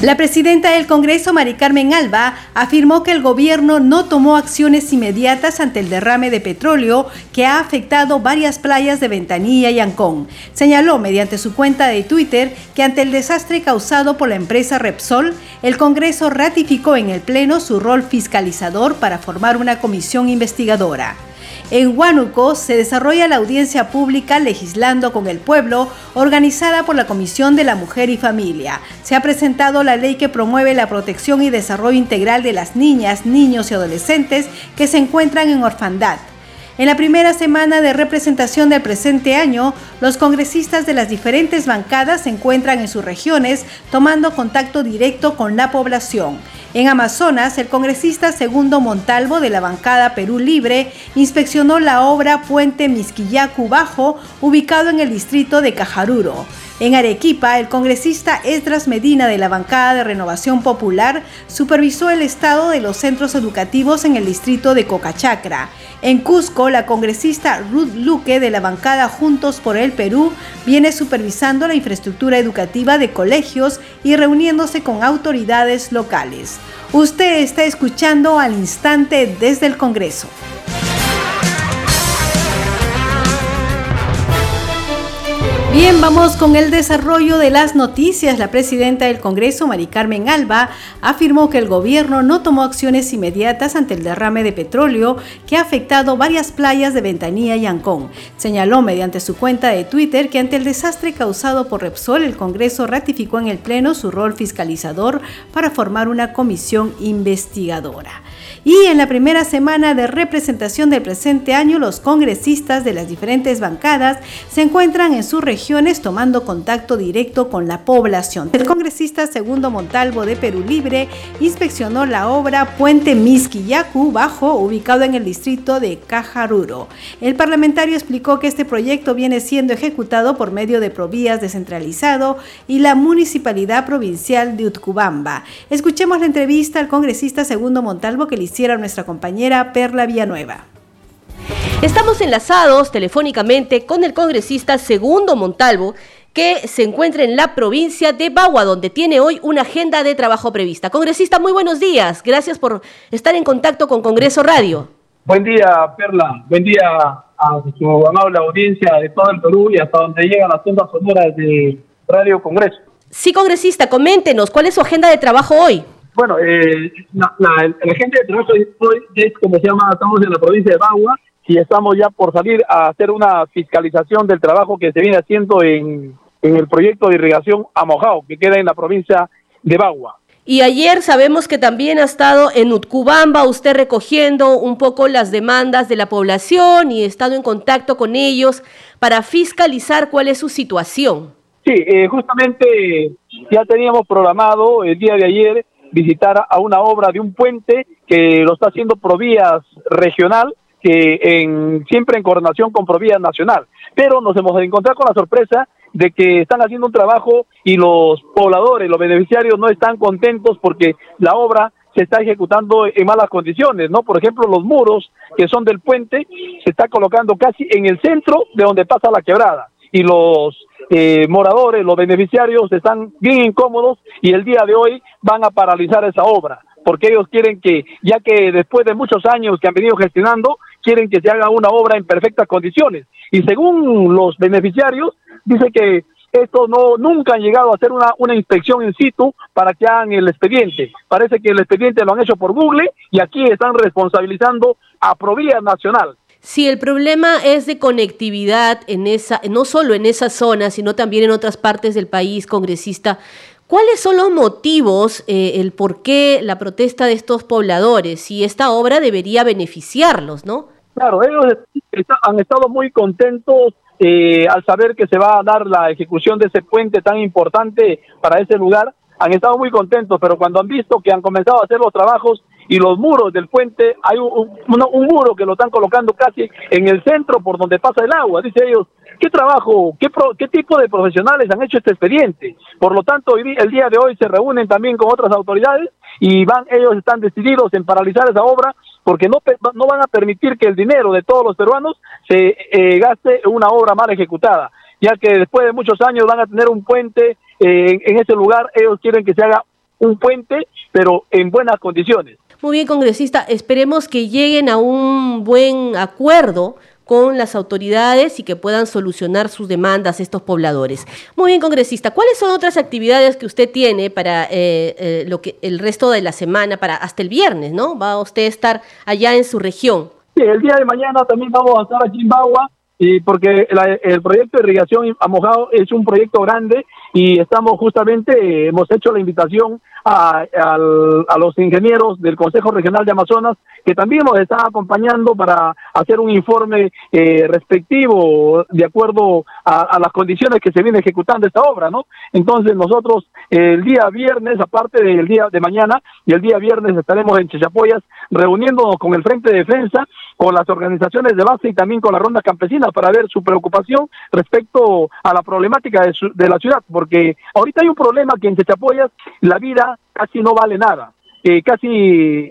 La presidenta del Congreso, Mari Carmen Alba, afirmó que el gobierno no tomó acciones inmediatas ante el derrame de petróleo que ha afectado varias playas de Ventanilla y Ancón. Señaló mediante su cuenta de Twitter que ante el desastre causado por la empresa Repsol, el Congreso ratificó en el Pleno su rol fiscalizador para formar una comisión investigadora. En Huánuco se desarrolla la audiencia pública Legislando con el Pueblo, organizada por la Comisión de la Mujer y Familia. Se ha presentado la ley que promueve la protección y desarrollo integral de las niñas, niños y adolescentes que se encuentran en orfandad. En la primera semana de representación del presente año, los congresistas de las diferentes bancadas se encuentran en sus regiones tomando contacto directo con la población. En Amazonas, el congresista Segundo Montalvo de la bancada Perú Libre inspeccionó la obra Puente Misquillacu Bajo, ubicado en el distrito de Cajaruro. En Arequipa, el congresista Esdras Medina de la bancada de Renovación Popular supervisó el estado de los centros educativos en el distrito de Cocachacra. En Cusco, la congresista Ruth Luque de la bancada Juntos por el Perú viene supervisando la infraestructura educativa de colegios y reuniéndose con autoridades locales. Usted está escuchando al instante desde el Congreso. Bien, vamos con el desarrollo de las noticias. La presidenta del Congreso, Mari Carmen Alba, afirmó que el gobierno no tomó acciones inmediatas ante el derrame de petróleo que ha afectado varias playas de Ventanilla y Ancón. Señaló mediante su cuenta de Twitter que ante el desastre causado por Repsol, el Congreso ratificó en el Pleno su rol fiscalizador para formar una comisión investigadora. Y en la primera semana de representación del presente año, los congresistas de las diferentes bancadas se encuentran en sus regiones tomando contacto directo con la población. El congresista Segundo Montalvo de Perú Libre inspeccionó la obra Puente Misquillacu Bajo, ubicado en el distrito de Cajaruro. El parlamentario explicó que este proyecto viene siendo ejecutado por medio de Provías descentralizado y la Municipalidad Provincial de Utcubamba. Escuchemos la entrevista al congresista Segundo Montalvo que le hiciera nuestra compañera Perla Villanueva. Estamos enlazados telefónicamente con el congresista Segundo Montalvo, que se encuentra en la provincia de Bagua, donde tiene hoy una agenda de trabajo prevista. Congresista, muy buenos días. Gracias por estar en contacto con Congreso Radio. Buen día, Perla. Buen día a su amable audiencia de todo el Perú y hasta donde llegan las ondas sonoras de Radio Congreso. Sí, congresista, coméntenos, ¿cuál es su agenda de trabajo hoy? Bueno, eh, la, agenda de trabajo hoy es, como se llama, estamos en la provincia de Bagua y estamos ya por salir a hacer una fiscalización del trabajo que se viene haciendo en, el proyecto de irrigación Amojao, que queda en la provincia de Bagua. Y ayer sabemos que también ha estado en Utcubamba usted recogiendo un poco las demandas de la población y estado en contacto con ellos para fiscalizar cuál es su situación. Sí, eh, justamente ya teníamos programado el día de ayer visitar a una obra de un puente que lo está haciendo Provías Regional que en, siempre en coordinación con Provía Nacional. Pero nos hemos encontrado con la sorpresa de que están haciendo un trabajo y los pobladores, los beneficiarios no están contentos porque la obra se está ejecutando en malas condiciones, ¿no? Por ejemplo, los muros que son del puente se está colocando casi en el centro de donde pasa la quebrada y los eh, moradores, los beneficiarios están bien incómodos y el día de hoy van a paralizar esa obra porque ellos quieren que, ya que después de muchos años que han venido gestionando, quieren que se haga una obra en perfectas condiciones. Y según los beneficiarios, dice que estos no nunca han llegado a hacer una, una inspección in situ para que hagan el expediente. Parece que el expediente lo han hecho por Google y aquí están responsabilizando a Provía Nacional. Si el problema es de conectividad en esa, no solo en esa zona, sino también en otras partes del país, congresista, ¿Cuáles son los motivos, eh, el por qué la protesta de estos pobladores? Si esta obra debería beneficiarlos, ¿no? Claro, ellos han estado muy contentos eh, al saber que se va a dar la ejecución de ese puente tan importante para ese lugar. Han estado muy contentos, pero cuando han visto que han comenzado a hacer los trabajos y los muros del puente, hay un, muro que lo están colocando casi en el centro por donde pasa el agua. Dice ellos, ¿qué trabajo, qué, qué tipo de profesionales han hecho este expediente? Por lo tanto, el día de hoy se reúnen también con otras autoridades y van, ellos están decididos en paralizar esa obra porque no, no van a permitir que el dinero de todos los peruanos se eh, gaste en una obra mal ejecutada, ya que después de muchos años van a tener un puente eh, en ese lugar, ellos quieren que se haga un puente, pero en buenas condiciones. Muy bien, congresista, esperemos que lleguen a un buen acuerdo con las autoridades y que puedan solucionar sus demandas estos pobladores. Muy bien, congresista, ¿cuáles son otras actividades que usted tiene para eh, eh, lo que el resto de la semana, para hasta el viernes, ¿no? Va a usted estar allá en su región. Sí, el día de mañana también vamos a estar aquí en Bagua, y porque el proyecto de irrigación a mojado es un proyecto grande y estamos justamente, hemos hecho la invitación a, a, los ingenieros del Consejo Regional de Amazonas que también nos están acompañando para hacer un informe eh, respectivo de acuerdo a, las condiciones que se viene ejecutando esta obra, ¿no? Entonces nosotros el día viernes, aparte del día de mañana, y el día viernes estaremos en Chechapoyas reuniéndonos con el Frente de Defensa, con las organizaciones de base y también con la Ronda Campesina para ver su preocupación respecto a la problemática de, de la ciudad, porque ahorita hay un problema que en Chechapoyas la vida casi no vale nada. Eh, casi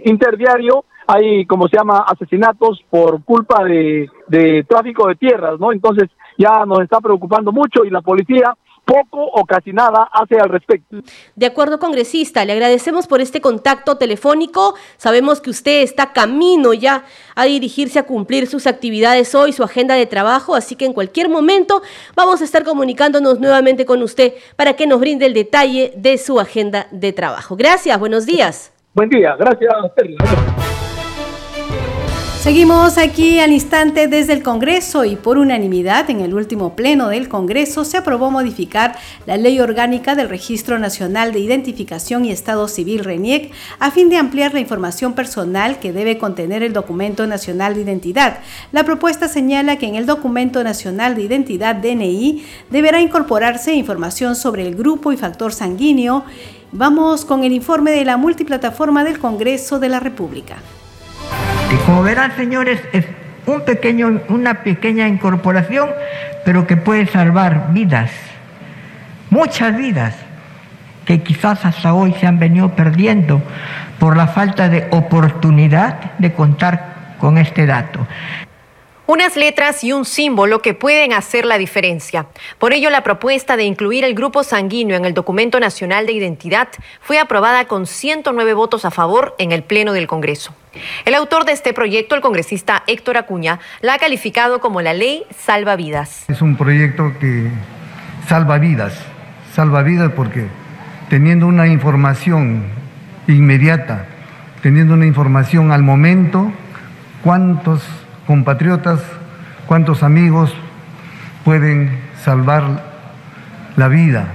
interdiario hay, como se llama, asesinatos por culpa de, de tráfico de tierras, ¿no? Entonces ya nos está preocupando mucho y la policía poco o casi nada hace al respecto. De acuerdo, congresista, le agradecemos por este contacto telefónico. Sabemos que usted está camino ya a dirigirse a cumplir sus actividades hoy, su agenda de trabajo, así que en cualquier momento vamos a estar comunicándonos nuevamente con usted para que nos brinde el detalle de su agenda de trabajo. Gracias, buenos días. Buen día, gracias. Seguimos aquí al instante desde el Congreso y por unanimidad en el último pleno del Congreso se aprobó modificar la ley orgánica del Registro Nacional de Identificación y Estado Civil RENIEC a fin de ampliar la información personal que debe contener el Documento Nacional de Identidad. La propuesta señala que en el Documento Nacional de Identidad DNI deberá incorporarse información sobre el grupo y factor sanguíneo. Vamos con el informe de la multiplataforma del Congreso de la República. Como verán, señores, es un pequeño, una pequeña incorporación, pero que puede salvar vidas, muchas vidas, que quizás hasta hoy se han venido perdiendo por la falta de oportunidad de contar con este dato. Unas letras y un símbolo que pueden hacer la diferencia. Por ello, la propuesta de incluir el grupo sanguíneo en el documento nacional de identidad fue aprobada con 109 votos a favor en el Pleno del Congreso. El autor de este proyecto, el congresista Héctor Acuña, la ha calificado como la ley salva vidas. Es un proyecto que salva vidas, salva vidas porque teniendo una información inmediata, teniendo una información al momento, ¿cuántos compatriotas, cuántos amigos pueden salvar la vida.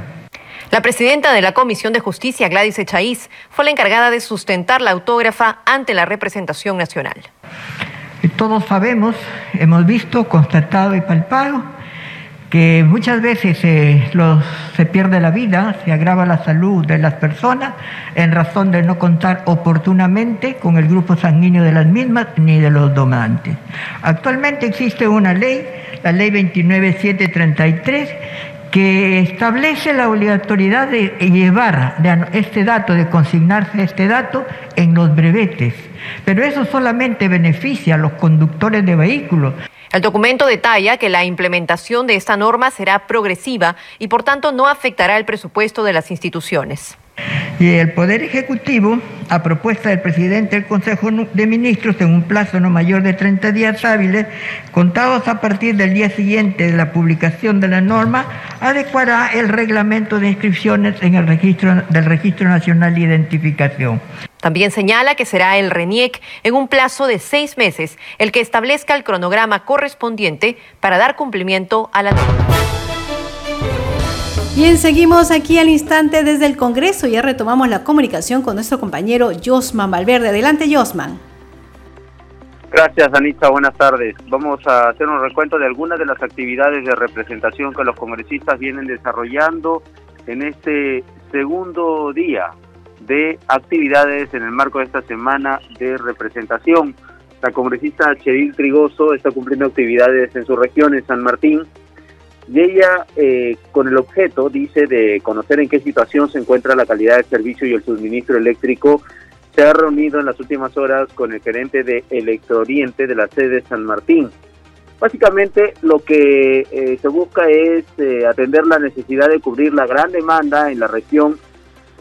La presidenta de la Comisión de Justicia, Gladys Echaíz, fue la encargada de sustentar la autógrafa ante la representación nacional. Todos sabemos, hemos visto, constatado y palpado que muchas veces se pierde la vida, se agrava la salud de las personas en razón de no contar oportunamente con el grupo sanguíneo de las mismas ni de los donantes. Actualmente existe una ley, la ley 29733, que establece la obligatoriedad de llevar este dato, de consignarse este dato en los brevetes. Pero eso solamente beneficia a los conductores de vehículos. El documento detalla que la implementación de esta norma será progresiva y por tanto no afectará el presupuesto de las instituciones. Y el Poder Ejecutivo, a propuesta del presidente del Consejo de Ministros, en un plazo no mayor de 30 días hábiles, contados a partir del día siguiente de la publicación de la norma, adecuará el reglamento de inscripciones en el registro del Registro Nacional de Identificación. También señala que será el RENIEC en un plazo de seis meses el que establezca el cronograma correspondiente para dar cumplimiento a la norma. Bien, seguimos aquí al instante desde el Congreso. Ya retomamos la comunicación con nuestro compañero Josman Valverde. Adelante, Josman. Gracias, Anita. Buenas tardes. Vamos a hacer un recuento de algunas de las actividades de representación que los congresistas vienen desarrollando en este segundo día de actividades en el marco de esta semana de representación. La congresista Cheryl Trigoso está cumpliendo actividades en su región, en San Martín, y ella, eh, con el objeto, dice, de conocer en qué situación se encuentra la calidad del servicio y el suministro eléctrico, se ha reunido en las últimas horas con el gerente de Electrooriente de la sede de San Martín. Básicamente lo que eh, se busca es eh, atender la necesidad de cubrir la gran demanda en la región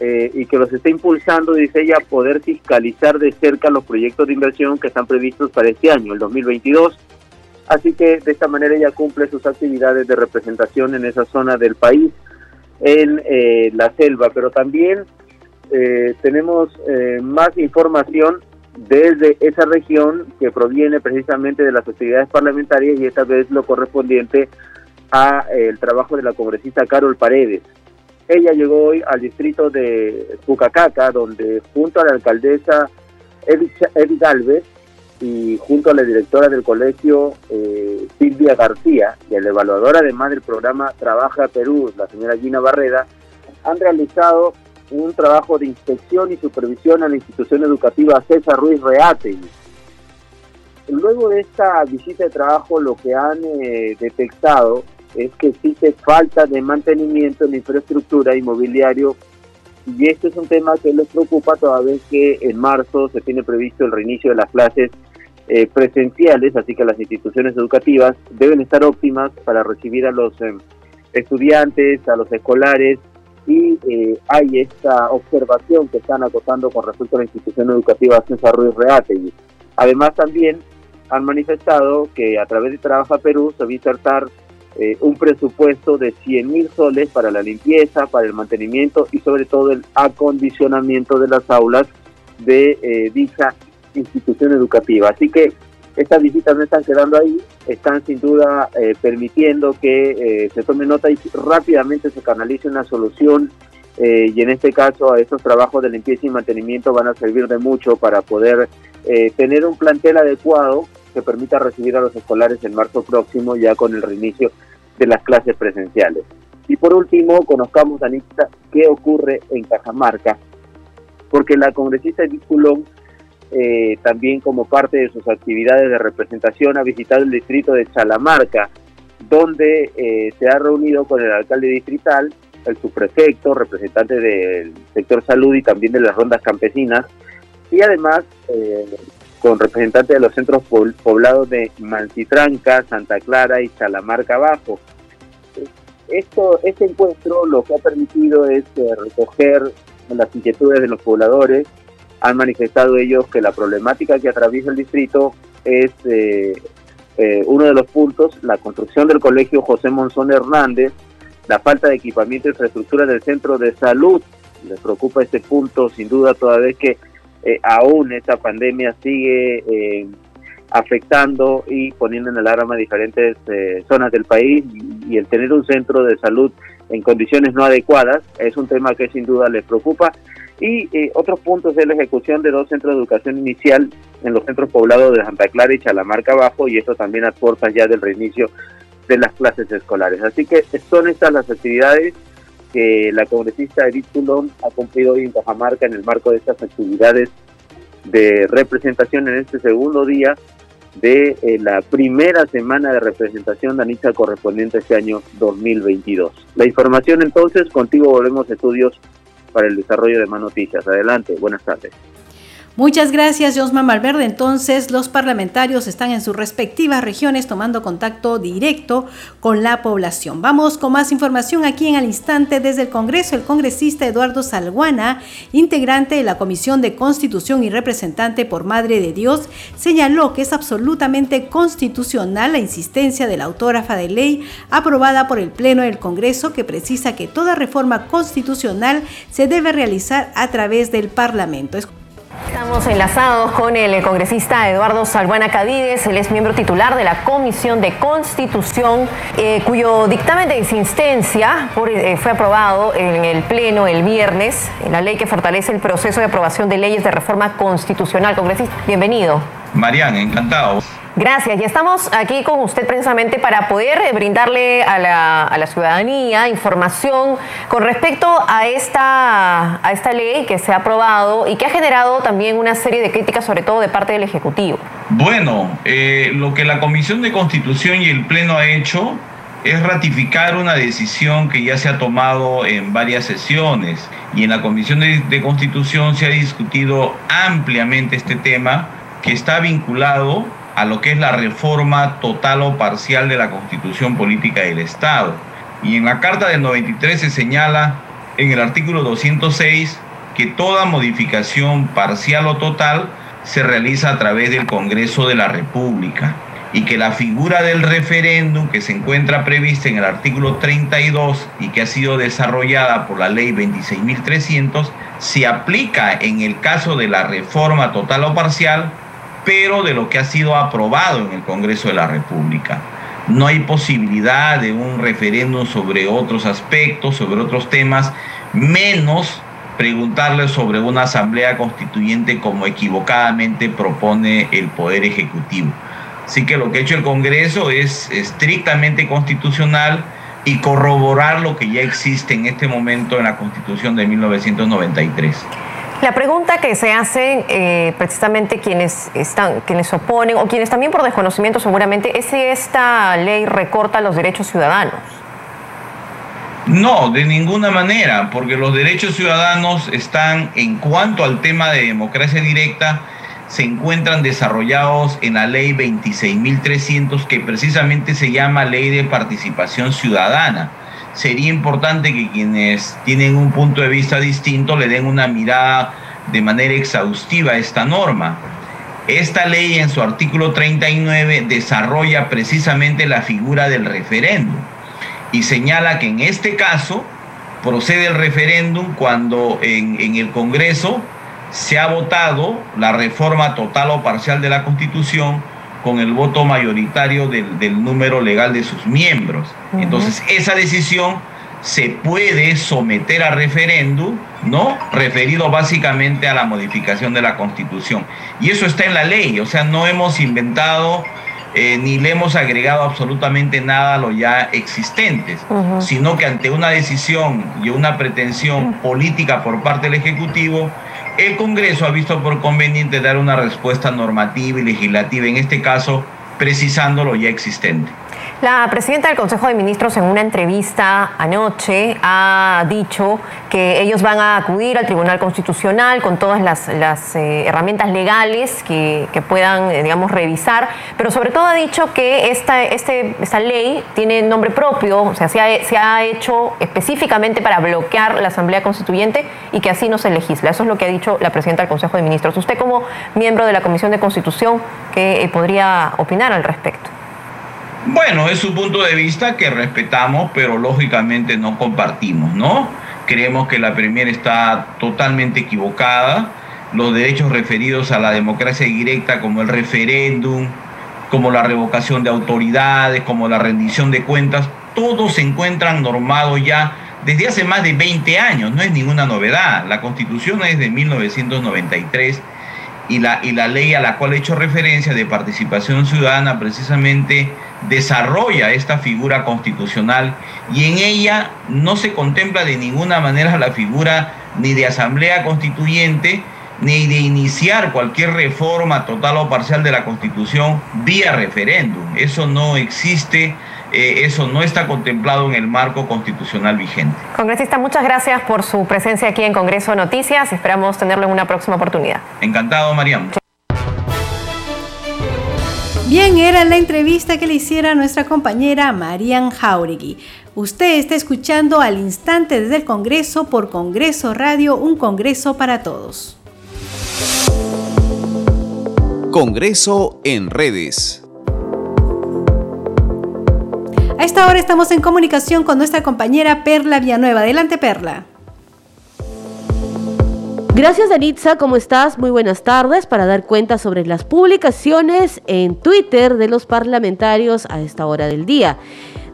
y que los está impulsando, dice ella, poder fiscalizar de cerca los proyectos de inversión que están previstos para este año, el 2022 Así que de esta manera ella cumple sus actividades de representación en esa zona del país, en eh, la selva. Pero también eh, tenemos eh, más información desde esa región que proviene precisamente de las actividades parlamentarias y esta vez lo correspondiente a el trabajo de la congresista Carol Paredes. Ella llegó hoy al distrito de Pucacaca, donde junto a la alcaldesa Edith Galvez y junto a la directora del colegio eh, Silvia García y la evaluadora además del programa Trabaja Perú, la señora Gina Barreda, han realizado un trabajo de inspección y supervisión a la institución educativa César Ruiz Reate. Luego de esta visita de trabajo lo que han eh, detectado es que existe falta de mantenimiento en infraestructura inmobiliario y este es un tema que les preocupa toda vez que en marzo se tiene previsto el reinicio de las clases eh, presenciales, así que las instituciones educativas deben estar óptimas para recibir a los em, estudiantes, a los escolares, y eh, hay esta observación que están acotando con respecto a la institución educativa César Ruiz Reate. Además también han manifestado que a través de Trabaja Perú se va a insertar eh, un presupuesto de 100 mil soles para la limpieza, para el mantenimiento y sobre todo el acondicionamiento de las aulas de dicha institución educativa. Así que estas visitas no están quedando ahí, están sin duda eh, permitiendo que eh, se tome nota y rápidamente se canalice una solución eh, y en este caso estos trabajos de limpieza y mantenimiento van a servir de mucho para poder tener un plantel adecuado que permita recibir a los escolares en marzo próximo ya con el reinicio de las clases presenciales. Y por último, conozcamos, Anita, qué ocurre en Cajamarca, porque la congresista Edith Culón eh, también como parte de sus actividades de representación ha visitado el distrito de Chalamarca, donde eh, se ha reunido con el alcalde distrital, el subprefecto, representante del sector salud y también de las rondas campesinas, y además eh, con representantes de los centros poblados de Mancitranca, Santa Clara y Chalamarca Abajo. Esto, este encuentro lo que ha permitido es recoger las inquietudes de los pobladores, han manifestado ellos que la problemática que atraviesa el distrito es eh, eh, uno de los puntos, la construcción del colegio José Monzón Hernández, la falta de equipamiento y infraestructura del centro de salud. Les preocupa este punto, sin duda, toda vez que eh, aún esta pandemia sigue afectando y poniendo en alarma diferentes zonas del país y el tener un centro de salud en condiciones no adecuadas es un tema que sin duda les preocupa y eh, otros puntos es la ejecución de dos centros de educación inicial en los centros poblados de Santa Clara y Chalamarca Abajo, y eso también a puertas ya del reinicio de las clases escolares. Así que son estas las actividades que la congresista Edith Pulón ha cumplido hoy en Cajamarca en el marco de estas actividades de representación en este segundo día de eh, la primera semana de representación de Anita correspondiente a este año 2022. La información entonces, contigo volvemos a estudios para el desarrollo de más noticias. Adelante, buenas tardes. Muchas gracias, Josma Malverde. Entonces, los parlamentarios están en sus respectivas regiones tomando contacto directo con la población. Vamos con más información aquí en al instante desde el Congreso. El congresista Eduardo Salguana, integrante de la Comisión de Constitución y representante por Madre de Dios, señaló que es absolutamente constitucional la insistencia de la autógrafa de ley aprobada por el Pleno del Congreso que precisa que toda reforma constitucional se debe realizar a través del Parlamento. Estamos enlazados con el congresista Eduardo Salguana Cadides, él es miembro titular de la Comisión de Constitución, eh, cuyo dictamen de insistencia eh, fue aprobado en el Pleno el viernes, en la ley que fortalece el proceso de aprobación de leyes de reforma constitucional. Congresista, bienvenido. Marian, encantado. Gracias. Y estamos aquí con usted precisamente para poder eh, brindarle a la, ciudadanía información con respecto a esta, a esta ley que se ha aprobado y que ha generado también una serie de críticas, sobre todo de parte del Ejecutivo. Bueno, eh, lo que la Comisión de Constitución y el Pleno ha hecho es ratificar una decisión que ya se ha tomado en varias sesiones y en la Comisión de Constitución se ha discutido ampliamente este tema que está vinculado a lo que es la reforma total o parcial de la constitución política del Estado. Y en la Carta del 93 se señala en el artículo 206 que toda modificación parcial o total se realiza a través del Congreso de la República y que la figura del referéndum que se encuentra prevista en el artículo 32 y que ha sido desarrollada por la ley 26.300 se aplica en el caso de la reforma total o parcial pero de lo que ha sido aprobado en el Congreso de la República. No hay posibilidad de un referéndum sobre otros aspectos, sobre otros temas, menos preguntarle sobre una asamblea constituyente como equivocadamente propone el Poder Ejecutivo. Así que lo que ha hecho el Congreso es estrictamente constitucional y corroborar lo que ya existe en este momento en la Constitución de 1993. La pregunta que se hacen eh, precisamente quienes están, quienes oponen o quienes también por desconocimiento seguramente es si esta ley recorta los derechos ciudadanos. No, de ninguna manera, porque los derechos ciudadanos están en cuanto al tema de democracia directa, se encuentran desarrollados en la ley 26.300 que precisamente se llama ley de participación ciudadana sería importante que quienes tienen un punto de vista distinto le den una mirada de manera exhaustiva a esta norma. Esta ley en su artículo 39 desarrolla precisamente la figura del referéndum y señala que en este caso procede el referéndum cuando en, en el Congreso se ha votado la reforma total o parcial de la Constitución con el voto mayoritario del, número legal de sus miembros. Entonces, esa decisión se puede someter a referéndum, ¿no? Referido básicamente a la modificación de la Constitución. Y eso está en la ley, o sea, no hemos inventado eh, ni le hemos agregado absolutamente nada a lo ya existentes, sino que ante una decisión y una pretensión política por parte del Ejecutivo, el Congreso ha visto por conveniente dar una respuesta normativa y legislativa, en este caso precisando lo ya existente. La presidenta del Consejo de Ministros en una entrevista anoche ha dicho que ellos van a acudir al Tribunal Constitucional con todas las, eh, herramientas legales que, puedan, eh, digamos, revisar, pero sobre todo ha dicho que esta, este, esta ley tiene nombre propio, o sea, se ha, se ha hecho específicamente para bloquear la Asamblea Constituyente y que así no se legisla. Eso es lo que ha dicho la presidenta del Consejo de Ministros. Usted como miembro de la Comisión de Constitución, ¿qué eh, podría opinar al respecto? Bueno, es su punto de vista que respetamos, pero lógicamente no compartimos, ¿no? Creemos que la Premier está totalmente equivocada. Los derechos referidos a la democracia directa, como el referéndum, como la revocación de autoridades, como la rendición de cuentas, todos se encuentran normados ya desde hace más de 20 años, no es ninguna novedad. La constitución es de 1993 y la, y la ley a la cual he hecho referencia de participación ciudadana precisamente desarrolla esta figura constitucional y en ella no se contempla de ninguna manera la figura ni de asamblea constituyente ni de iniciar cualquier reforma total o parcial de la constitución vía referéndum. Eso no existe eh, eso no está contemplado en el marco constitucional vigente. Congresista, muchas gracias por su presencia aquí en Congreso Noticias. Esperamos tenerlo en una próxima oportunidad. Encantado, Mariam. Bien, era la entrevista que le hiciera nuestra compañera Marian Jauregui. Usted está escuchando al instante desde el Congreso por Congreso Radio, un Congreso para todos. Congreso en redes. A esta hora estamos en comunicación con nuestra compañera Perla Villanueva. Adelante, Perla. Gracias, Danitza. ¿Cómo estás? Muy buenas tardes para dar cuenta sobre las publicaciones en Twitter de los parlamentarios a esta hora del día.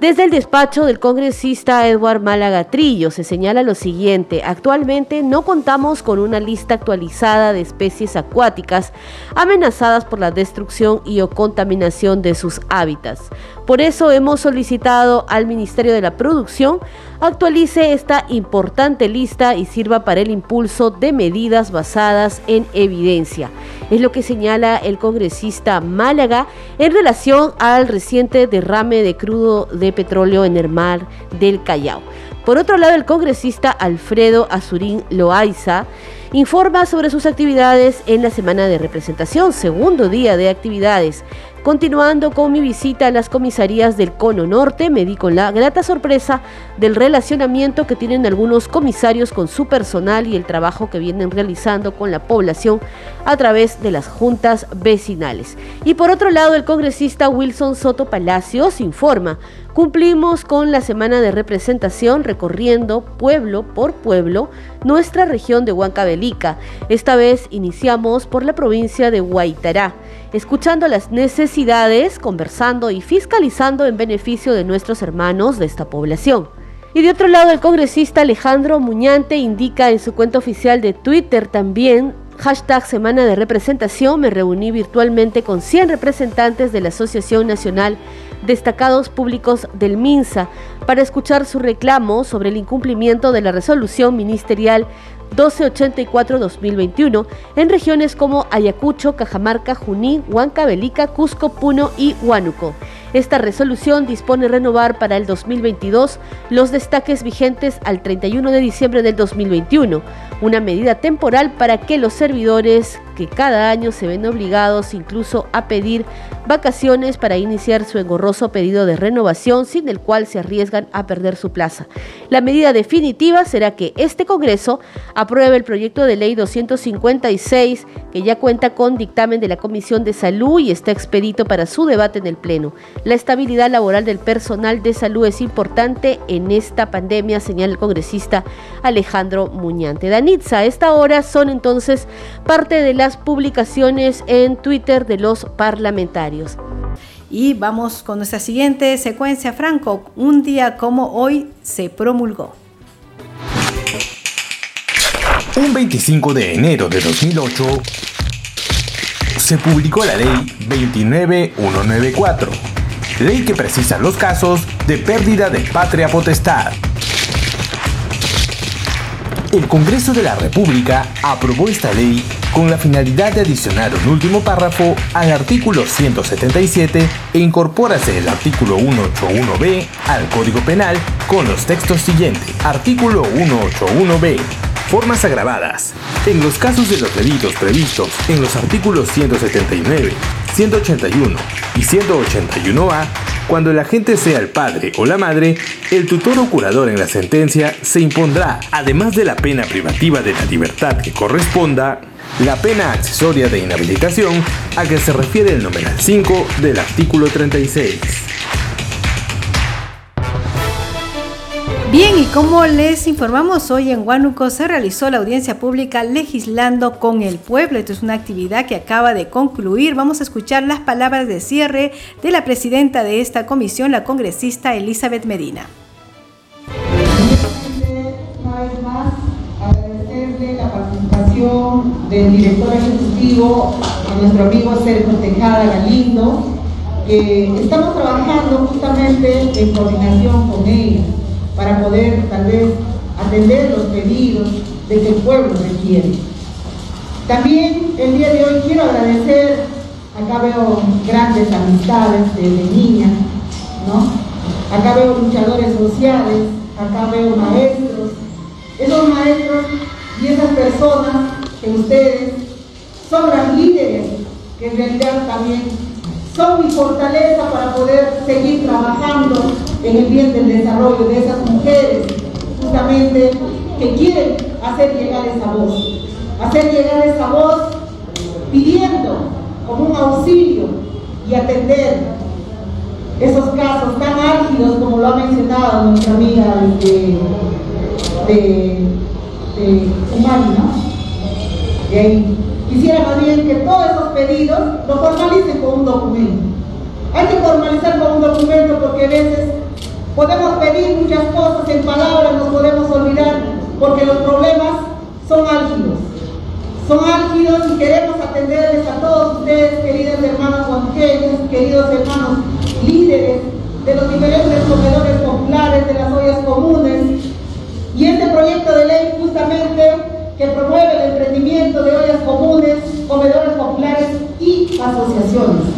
Desde el despacho del congresista Edward Málaga Trillo se señala lo siguiente, actualmente no contamos con una lista actualizada de especies acuáticas amenazadas por la destrucción y o contaminación de sus hábitats. Por eso hemos solicitado al Ministerio de la Producción actualice esta importante lista y sirva para el impulso de medidas basadas en evidencia. Es lo que señala el congresista Málaga en relación al reciente derrame de crudo de petróleo en el mar del Callao. Por otro lado, el congresista Alfredo Azurín Loaiza informa sobre sus actividades en la semana de representación, segundo día de actividades. Continuando con mi visita a las comisarías del Cono Norte, me di con la grata sorpresa del relacionamiento que tienen algunos comisarios con su personal y el trabajo que vienen realizando con la población a través de las juntas vecinales. Y por otro lado, el congresista Wilson Soto Palacios informa Cumplimos con la semana de representación recorriendo pueblo por pueblo nuestra región de Huancavelica. Esta vez iniciamos por la provincia de Guaitará, escuchando las necesidades, conversando y fiscalizando en beneficio de nuestros hermanos de esta población. Y de otro lado, el congresista Alejandro Muñante indica en su cuenta oficial de Twitter también Hashtag Semana de Representación, me reuní virtualmente con 100 representantes de la Asociación Nacional Destacados Públicos del MINSA para escuchar su reclamo sobre el incumplimiento de la resolución ministerial 1284-2021 en regiones como Ayacucho, Cajamarca, Junín, Huancavelica, Cusco, Puno y Huánuco. Esta resolución dispone renovar para el 2022 los destaques vigentes al 31 de diciembre del 2021, una medida temporal para que los servidores que cada año se ven obligados incluso a pedir vacaciones para iniciar su engorroso pedido de renovación sin el cual se arriesgan a perder su plaza. La medida definitiva será que este Congreso apruebe el proyecto de ley 256 que ya cuenta con dictamen de la Comisión de Salud y está expedito para su debate en el Pleno. La estabilidad laboral del personal de salud es importante en esta pandemia, señala el congresista Alejandro Muñante. Danitza, a esta hora son entonces parte de las publicaciones en Twitter de los parlamentarios. Y vamos con nuestra siguiente secuencia, Franco. Un día como hoy se promulgó. Un 25 de enero de 2008 se publicó la ley 29194 ley que precisa los casos de pérdida de patria potestad. El Congreso de la República aprobó esta ley con la finalidad de adicionar un último párrafo al artículo 177 e incorpórase el artículo 181b al Código Penal con los textos siguientes. Artículo 181b. Formas agravadas. En los casos de los delitos previstos en los artículos 179, 181 y 181A, cuando el agente sea el padre o la madre, el tutor o curador en la sentencia se impondrá, además de la pena privativa de la libertad que corresponda, la pena accesoria de inhabilitación a que se refiere el numeral 5 del artículo 36. Bien, y como les informamos, hoy en Huánuco se realizó la audiencia pública legislando con el pueblo. Esto es una actividad que acaba de concluir. Vamos a escuchar las palabras de cierre de la presidenta de esta comisión, la congresista Elizabeth Medina. Más, agradecerle la participación del director ejecutivo, a nuestro amigo Sergio Tejada Galindo, que estamos trabajando justamente en coordinación con ella para poder tal vez atender los pedidos de que el pueblo requiere. También el día de hoy quiero agradecer, acá veo grandes amistades desde niñas, ¿no? Acá veo luchadores sociales, acá veo maestros. Esos maestros y esas personas que ustedes son las líderes que en realidad también son mi fortaleza para poder seguir trabajando en el bien del desarrollo de esas mujeres, justamente que quieren hacer llegar esa voz, hacer llegar esa voz pidiendo como un auxilio y atender esos casos tan álgidos como lo ha mencionado nuestra amiga de, de, de De ahí. Quisiera más bien que todos esos pedidos lo formalicen con un documento. Hay que formalizar con un documento porque a veces Podemos pedir muchas cosas en palabras, nos podemos olvidar, porque los problemas son álgidos. Son álgidos y queremos atenderles a todos ustedes, queridos hermanos evangelios, queridos hermanos líderes de los diferentes comedores populares, de las ollas comunes. Y este proyecto de ley justamente que promueve el emprendimiento de ollas comunes, comedores populares y asociaciones.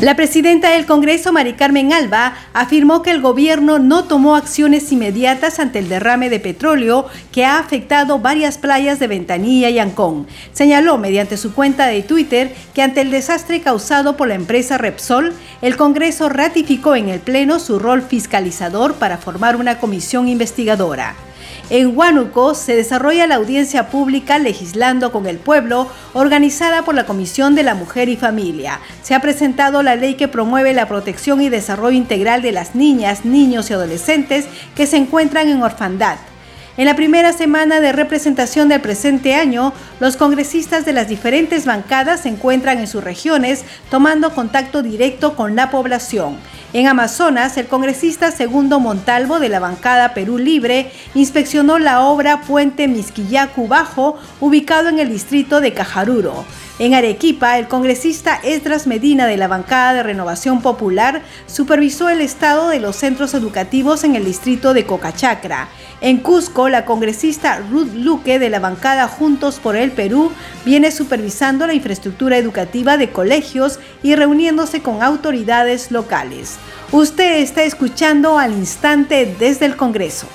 La presidenta del Congreso, Mari Carmen Alba, afirmó que el gobierno no tomó acciones inmediatas ante el derrame de petróleo que ha afectado varias playas de Ventanilla y Ancón. Señaló mediante su cuenta de Twitter que ante el desastre causado por la empresa Repsol, el Congreso ratificó en el Pleno su rol fiscalizador para formar una comisión investigadora. En Huánuco se desarrolla la audiencia pública Legislando con el Pueblo, organizada por la Comisión de la Mujer y Familia. Se ha presentado la ley que promueve la protección y desarrollo integral de las niñas, niños y adolescentes que se encuentran en orfandad. En la primera semana de representación del presente año, los congresistas de las diferentes bancadas se encuentran en sus regiones tomando contacto directo con la población. En Amazonas, el congresista Segundo Montalvo de la bancada Perú Libre inspeccionó la obra Puente Misquillacu Bajo, ubicado en el distrito de Cajaruro. En Arequipa, el congresista Esdras Medina de la bancada de Renovación Popular supervisó el estado de los centros educativos en el distrito de Cocachacra. En Cusco, la congresista Ruth Luque de la bancada Juntos por el Perú viene supervisando la infraestructura educativa de colegios y reuniéndose con autoridades locales. Usted está escuchando al instante desde el Congreso.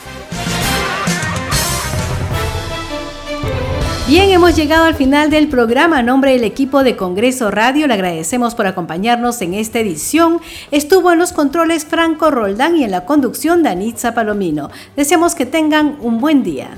Bien, hemos llegado al final del programa. A nombre del equipo de Congreso Radio, le agradecemos por acompañarnos en esta edición. Estuvo en los controles Franco Roldán y en la conducción Danitza Palomino. Deseamos que tengan un buen día.